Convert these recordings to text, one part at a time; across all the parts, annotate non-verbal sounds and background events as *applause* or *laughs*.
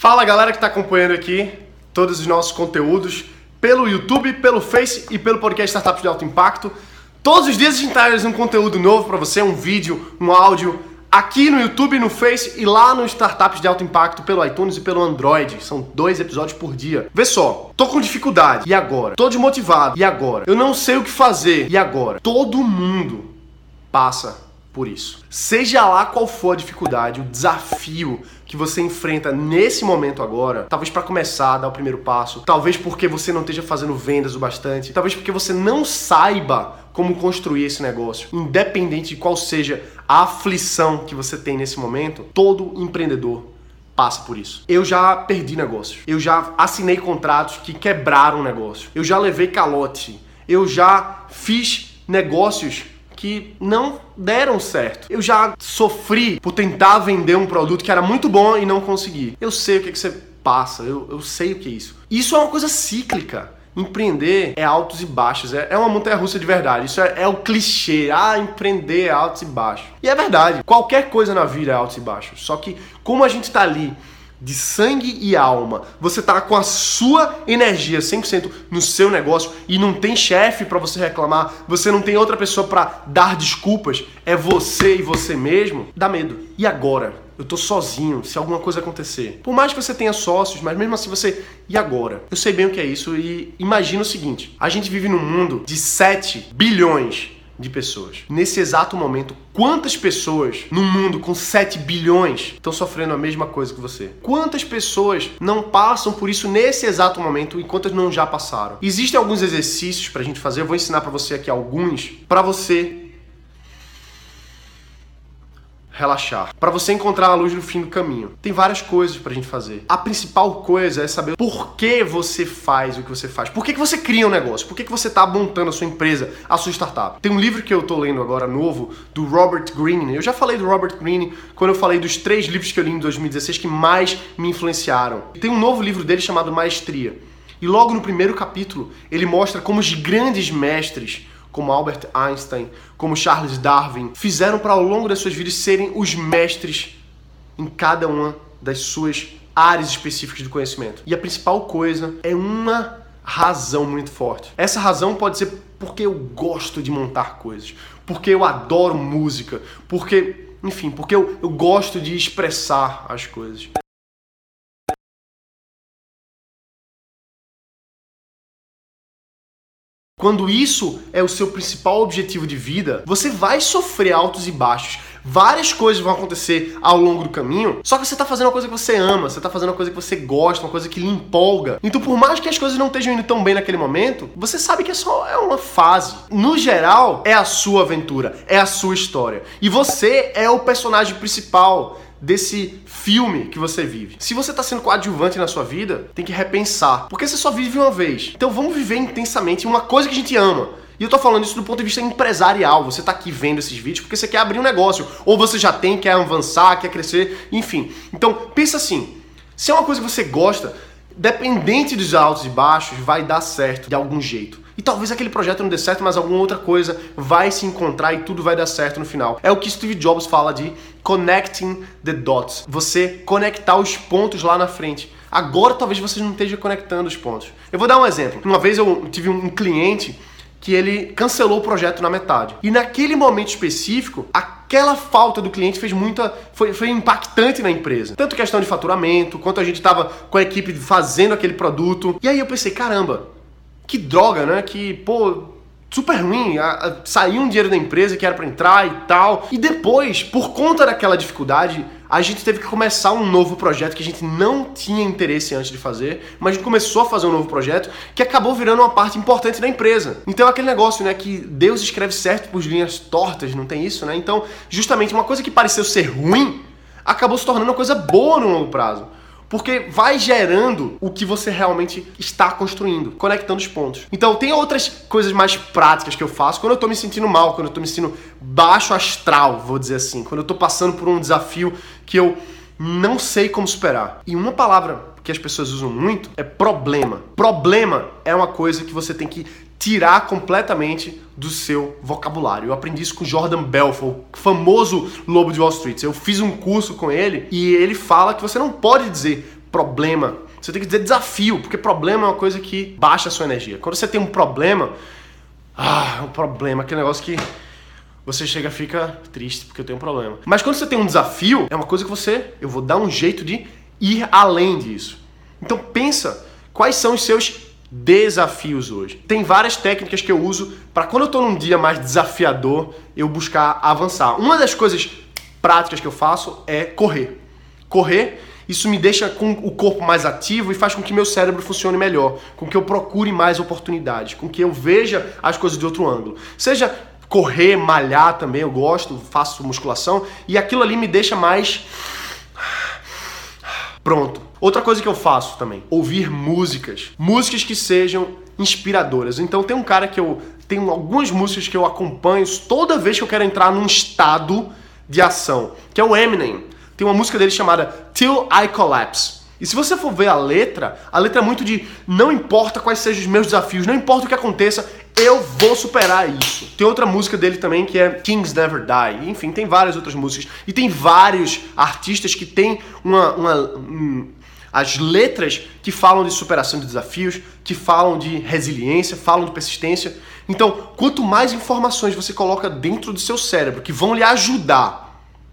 Fala galera que está acompanhando aqui todos os nossos conteúdos pelo YouTube, pelo Face e pelo podcast Startups de Alto Impacto. Todos os dias a gente traz um conteúdo novo para você, um vídeo, um áudio, aqui no YouTube, no Face e lá no Startups de Alto Impacto pelo iTunes e pelo Android. São dois episódios por dia. Vê só, tô com dificuldade, e agora? Tô desmotivado, e agora? Eu não sei o que fazer, e agora? Todo mundo passa por isso. Seja lá qual for a dificuldade, o desafio que você enfrenta nesse momento agora, talvez para começar a dar o primeiro passo, talvez porque você não esteja fazendo vendas o bastante, talvez porque você não saiba como construir esse negócio, independente de qual seja a aflição que você tem nesse momento, todo empreendedor passa por isso. Eu já perdi negócios, eu já assinei contratos que quebraram o negócio, eu já levei calote, eu já fiz negócios que não deram certo. Eu já sofri por tentar vender um produto que era muito bom e não consegui. Eu sei o que, que você passa, eu, eu sei o que é isso. Isso é uma coisa cíclica. Empreender é altos e baixos, é, é uma montanha russa de verdade. Isso é, é, o clichê. Ah, empreender é altos e baixos. E é verdade, qualquer coisa na vida é altos e baixos. Só que, como a gente está ali de sangue e alma, você tá com a sua energia 100% no seu negócio e não tem chefe para você reclamar, você não tem outra pessoa para dar desculpas, é você e você mesmo, dá medo. E agora? Eu tô sozinho, se alguma coisa acontecer. Por mais que você tenha sócios, mas mesmo assim você. E agora? Eu sei bem o que é isso e imagina o seguinte: a gente vive num mundo de 7 bilhões de pessoas. Nesse exato momento, quantas pessoas no mundo com 7 bilhões estão sofrendo a mesma coisa que você? Quantas pessoas não passam por isso nesse exato momento e quantas não já passaram? Existem alguns exercícios pra gente fazer, eu vou ensinar para você aqui alguns, para você relaxar, para você encontrar a luz no fim do caminho. Tem várias coisas pra gente fazer. A principal coisa é saber por que você faz o que você faz. Por que, que você cria um negócio? Por que, que você tá montando a sua empresa, a sua startup? Tem um livro que eu tô lendo agora novo do Robert Greene. Eu já falei do Robert Greene quando eu falei dos três livros que eu li em 2016 que mais me influenciaram. Tem um novo livro dele chamado Maestria. E logo no primeiro capítulo, ele mostra como os grandes mestres como Albert Einstein, como Charles Darwin, fizeram para ao longo das suas vidas serem os mestres em cada uma das suas áreas específicas de conhecimento. E a principal coisa é uma razão muito forte. Essa razão pode ser porque eu gosto de montar coisas, porque eu adoro música, porque, enfim, porque eu, eu gosto de expressar as coisas. Quando isso é o seu principal objetivo de vida, você vai sofrer altos e baixos. Várias coisas vão acontecer ao longo do caminho, só que você está fazendo uma coisa que você ama, você está fazendo uma coisa que você gosta, uma coisa que lhe empolga. Então, por mais que as coisas não estejam indo tão bem naquele momento, você sabe que é só é uma fase. No geral, é a sua aventura, é a sua história. E você é o personagem principal desse filme que você vive. Se você está sendo coadjuvante na sua vida, tem que repensar, porque você só vive uma vez. Então vamos viver intensamente uma coisa que a gente ama. E eu tô falando isso do ponto de vista empresarial. Você tá aqui vendo esses vídeos porque você quer abrir um negócio, ou você já tem, quer avançar, quer crescer, enfim. Então, pensa assim, se é uma coisa que você gosta, dependente dos altos e baixos, vai dar certo de algum jeito. E talvez aquele projeto não dê certo, mas alguma outra coisa vai se encontrar e tudo vai dar certo no final. É o que Steve Jobs fala de connecting the dots. Você conectar os pontos lá na frente. Agora talvez você não esteja conectando os pontos. Eu vou dar um exemplo. Uma vez eu tive um cliente que ele cancelou o projeto na metade. E naquele momento específico, aquela falta do cliente fez muita. Foi, foi impactante na empresa. Tanto questão de faturamento, quanto a gente estava com a equipe fazendo aquele produto. E aí eu pensei, caramba, que droga, né? Que, pô, super ruim. Saiu um dinheiro da empresa que era para entrar e tal. E depois, por conta daquela dificuldade, a gente teve que começar um novo projeto que a gente não tinha interesse antes de fazer, mas a gente começou a fazer um novo projeto que acabou virando uma parte importante da empresa. Então é aquele negócio, né, que Deus escreve certo por linhas tortas, não tem isso, né? Então, justamente uma coisa que pareceu ser ruim acabou se tornando uma coisa boa no longo prazo. Porque vai gerando o que você realmente está construindo, conectando os pontos. Então, tem outras coisas mais práticas que eu faço quando eu tô me sentindo mal, quando eu tô me sentindo baixo astral, vou dizer assim, quando eu tô passando por um desafio que eu não sei como superar. E uma palavra que as pessoas usam muito é problema. Problema é uma coisa que você tem que tirar completamente do seu vocabulário. Eu aprendi isso com Jordan Belfort, o famoso lobo de Wall Street. Eu fiz um curso com ele e ele fala que você não pode dizer problema. Você tem que dizer desafio, porque problema é uma coisa que baixa a sua energia. Quando você tem um problema, ah, é um problema, aquele negócio que você chega fica triste porque eu tenho um problema. Mas quando você tem um desafio, é uma coisa que você, eu vou dar um jeito de ir além disso. Então pensa quais são os seus desafios hoje. Tem várias técnicas que eu uso para quando eu estou num dia mais desafiador, eu buscar avançar. Uma das coisas práticas que eu faço é correr. Correr, isso me deixa com o corpo mais ativo e faz com que meu cérebro funcione melhor, com que eu procure mais oportunidades, com que eu veja as coisas de outro ângulo. Seja correr, malhar também, eu gosto, faço musculação e aquilo ali me deixa mais pronto. Outra coisa que eu faço também, ouvir músicas, músicas que sejam inspiradoras. Então tem um cara que eu tenho algumas músicas que eu acompanho toda vez que eu quero entrar num estado de ação, que é o Eminem. Tem uma música dele chamada Till I Collapse. E se você for ver a letra, a letra é muito de não importa quais sejam os meus desafios, não importa o que aconteça, eu vou superar isso. Tem outra música dele também que é Kings Never Die. Enfim, tem várias outras músicas. E tem vários artistas que têm uma. uma um, as letras que falam de superação de desafios, que falam de resiliência, falam de persistência. Então, quanto mais informações você coloca dentro do seu cérebro que vão lhe ajudar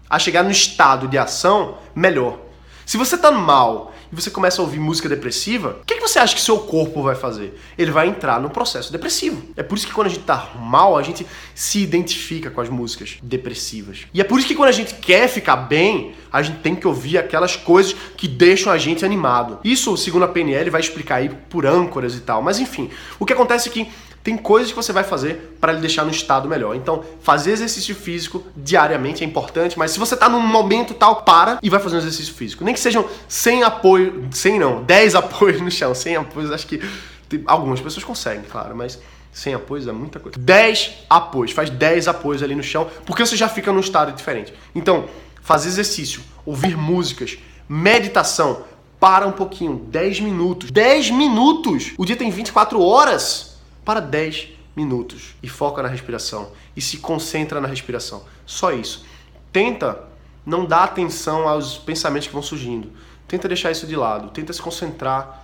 a chegar no estado de ação, melhor. Se você tá mal e você começa a ouvir música depressiva, o que, que você acha que seu corpo vai fazer? Ele vai entrar no processo depressivo. É por isso que quando a gente tá mal, a gente se identifica com as músicas depressivas. E é por isso que quando a gente quer ficar bem, a gente tem que ouvir aquelas coisas que deixam a gente animado. Isso, segundo a PNL, vai explicar aí por âncoras e tal. Mas enfim, o que acontece é que tem coisas que você vai fazer para lhe deixar no estado melhor. Então, fazer exercício físico diariamente é importante, mas se você está num momento tal, para e vai fazer um exercício físico. Nem que sejam 100 apoios, 100 não, 10 *laughs* apoios no chão, 100 apoios, acho que tem, algumas pessoas conseguem, claro, mas 100 apoios é muita coisa. 10 apoios, faz 10 apoios ali no chão, porque você já fica num estado diferente. Então, fazer exercício, ouvir músicas, meditação, para um pouquinho, 10 minutos. 10 minutos! O dia tem 24 horas para 10 minutos e foca na respiração e se concentra na respiração. Só isso. Tenta não dar atenção aos pensamentos que vão surgindo. Tenta deixar isso de lado. Tenta se concentrar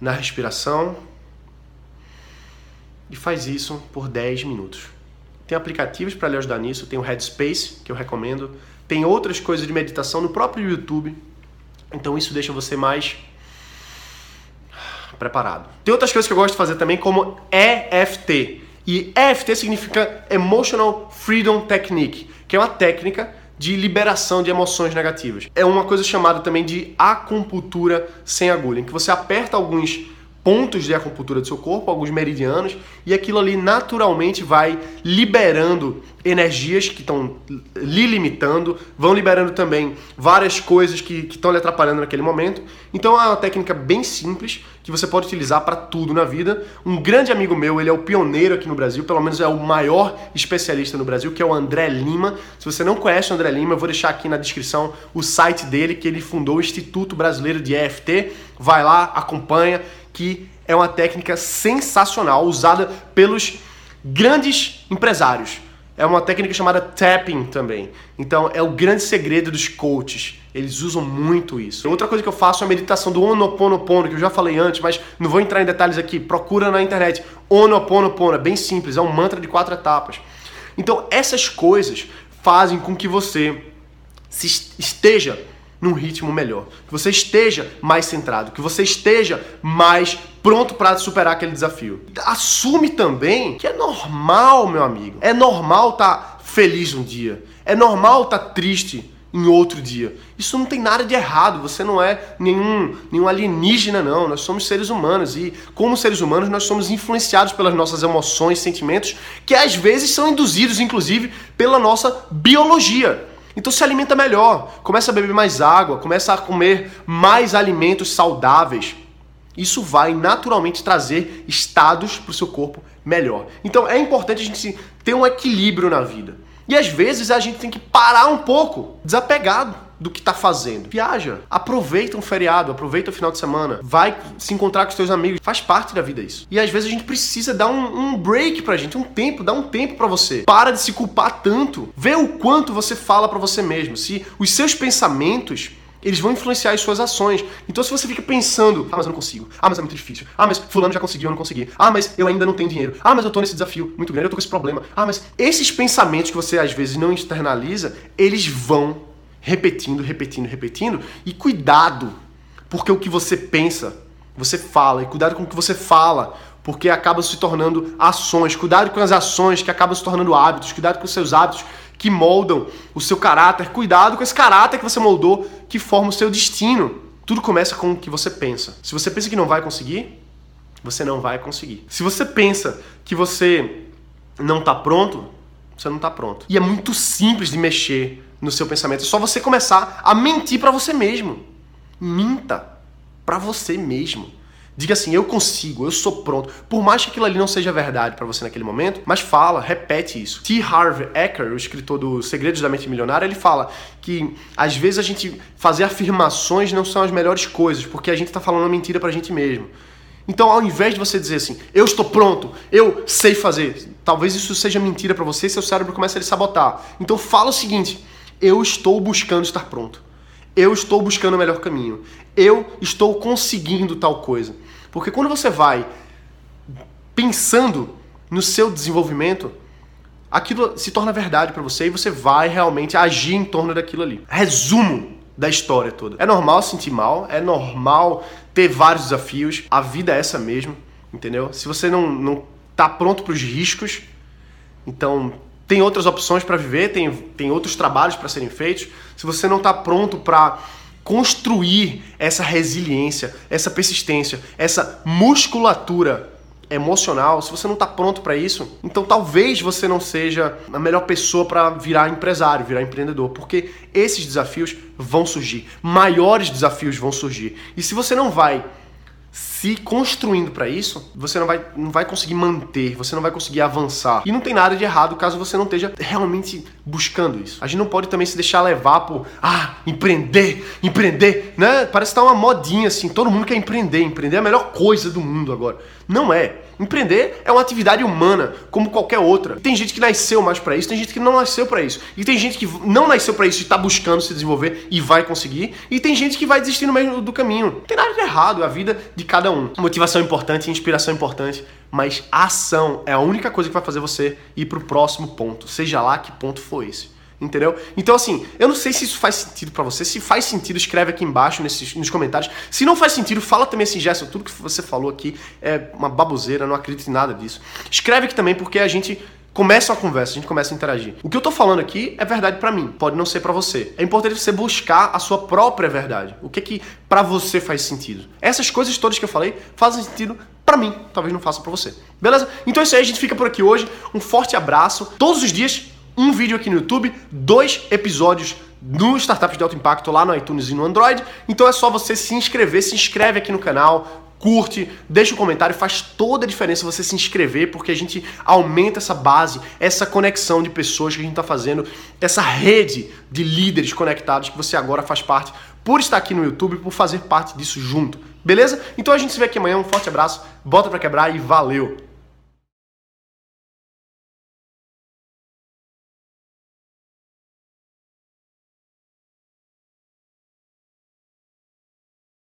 na respiração e faz isso por 10 minutos. Tem aplicativos para lhe ajudar nisso, tem o Headspace, que eu recomendo. Tem outras coisas de meditação no próprio YouTube. Então isso deixa você mais preparado. Tem outras coisas que eu gosto de fazer também, como EFT. E EFT significa Emotional Freedom Technique, que é uma técnica de liberação de emoções negativas. É uma coisa chamada também de acupuntura sem agulha, em que você aperta alguns pontos de acupuntura do seu corpo, alguns meridianos, e aquilo ali naturalmente vai liberando energias que estão lhe limitando, vão liberando também várias coisas que estão lhe atrapalhando naquele momento. Então é uma técnica bem simples que você pode utilizar para tudo na vida. Um grande amigo meu, ele é o pioneiro aqui no Brasil, pelo menos é o maior especialista no Brasil, que é o André Lima. Se você não conhece o André Lima, eu vou deixar aqui na descrição o site dele, que ele fundou o Instituto Brasileiro de EFT. Vai lá, acompanha que é uma técnica sensacional usada pelos grandes empresários. É uma técnica chamada tapping também. Então é o grande segredo dos coaches. Eles usam muito isso. Outra coisa que eu faço é a meditação do Ho'oponopono, que eu já falei antes, mas não vou entrar em detalhes aqui. Procura na internet. Ho'oponopono, é bem simples, é um mantra de quatro etapas. Então essas coisas fazem com que você esteja num ritmo melhor, que você esteja mais centrado, que você esteja mais pronto para superar aquele desafio. Assume também que é normal, meu amigo. É normal estar tá feliz um dia. É normal estar tá triste em outro dia. Isso não tem nada de errado, você não é nenhum, nenhum alienígena, não. Nós somos seres humanos e, como seres humanos, nós somos influenciados pelas nossas emoções, sentimentos, que às vezes são induzidos, inclusive, pela nossa biologia. Então se alimenta melhor, começa a beber mais água, começa a comer mais alimentos saudáveis. Isso vai naturalmente trazer estados para o seu corpo melhor. Então é importante a gente ter um equilíbrio na vida. E às vezes a gente tem que parar um pouco, desapegado do que está fazendo. Viaja, aproveita um feriado, aproveita o final de semana, vai se encontrar com os seus amigos, faz parte da vida isso. E às vezes a gente precisa dar um, um break pra gente, um tempo, dar um tempo para você. Para de se culpar tanto. Vê o quanto você fala para você mesmo. Se os seus pensamentos eles vão influenciar as suas ações. Então, se você fica pensando, ah, mas eu não consigo, ah, mas é muito difícil, ah, mas fulano já conseguiu, eu não consegui, ah, mas eu ainda não tenho dinheiro, ah, mas eu tô nesse desafio muito grande, eu tô com esse problema, ah, mas esses pensamentos que você às vezes não externaliza, eles vão repetindo, repetindo, repetindo, e cuidado, porque o que você pensa, você fala, e cuidado com o que você fala, porque acaba se tornando ações, cuidado com as ações que acabam se tornando hábitos, cuidado com os seus hábitos que moldam o seu caráter. Cuidado com esse caráter que você moldou, que forma o seu destino. Tudo começa com o que você pensa. Se você pensa que não vai conseguir, você não vai conseguir. Se você pensa que você não está pronto, você não está pronto. E é muito simples de mexer no seu pensamento. É só você começar a mentir para você mesmo. Minta para você mesmo. Diga assim, eu consigo, eu sou pronto. Por mais que aquilo ali não seja verdade para você naquele momento, mas fala, repete isso. T. Harv Eker, o escritor do Segredos da Mente Milionária, ele fala que às vezes a gente fazer afirmações não são as melhores coisas, porque a gente tá falando mentira pra gente mesmo. Então, ao invés de você dizer assim, eu estou pronto, eu sei fazer, talvez isso seja mentira para você, seu cérebro começa a lhe sabotar. Então, fala o seguinte: eu estou buscando estar pronto. Eu estou buscando o melhor caminho. Eu estou conseguindo tal coisa. Porque quando você vai pensando no seu desenvolvimento, aquilo se torna verdade para você e você vai realmente agir em torno daquilo ali. Resumo da história toda. É normal sentir mal, é normal ter vários desafios, a vida é essa mesmo, entendeu? Se você não, não tá pronto para os riscos, então tem outras opções para viver, tem, tem outros trabalhos para serem feitos. Se você não está pronto para construir essa resiliência, essa persistência, essa musculatura emocional, se você não está pronto para isso, então talvez você não seja a melhor pessoa para virar empresário, virar empreendedor, porque esses desafios vão surgir, maiores desafios vão surgir. E se você não vai se construindo para isso, você não vai, não vai conseguir manter, você não vai conseguir avançar. E não tem nada de errado caso você não esteja realmente buscando isso. A gente não pode também se deixar levar por, ah, empreender, empreender, né? Parece que tá uma modinha assim, todo mundo quer empreender, empreender é a melhor coisa do mundo agora. Não é. Empreender é uma atividade humana, como qualquer outra. Tem gente que nasceu mais para isso, tem gente que não nasceu para isso. E tem gente que não nasceu para isso e tá buscando se desenvolver e vai conseguir. E tem gente que vai desistir no meio do caminho. Não tem nada de errado, é a vida de cada um. Motivação é importante, inspiração é importante, mas ação é a única coisa que vai fazer você ir pro próximo ponto, seja lá que ponto for esse entendeu? Então, assim, eu não sei se isso faz sentido para você. Se faz sentido, escreve aqui embaixo nesses, nos comentários. Se não faz sentido, fala também assim, Gerson, tudo que você falou aqui é uma baboseira, não acredito em nada disso. Escreve aqui também, porque a gente começa uma conversa, a gente começa a interagir. O que eu tô falando aqui é verdade para mim, pode não ser para você. É importante você buscar a sua própria verdade. O que que para você faz sentido? Essas coisas todas que eu falei fazem sentido para mim, talvez não faça para você. Beleza? Então é isso aí, a gente fica por aqui hoje. Um forte abraço. Todos os dias um vídeo aqui no YouTube, dois episódios no Startups de Alto Impacto lá no iTunes e no Android. Então é só você se inscrever, se inscreve aqui no canal, curte, deixa um comentário, faz toda a diferença você se inscrever, porque a gente aumenta essa base, essa conexão de pessoas que a gente está fazendo, essa rede de líderes conectados que você agora faz parte por estar aqui no YouTube, por fazer parte disso junto. Beleza? Então a gente se vê aqui amanhã, um forte abraço, bota para quebrar e valeu!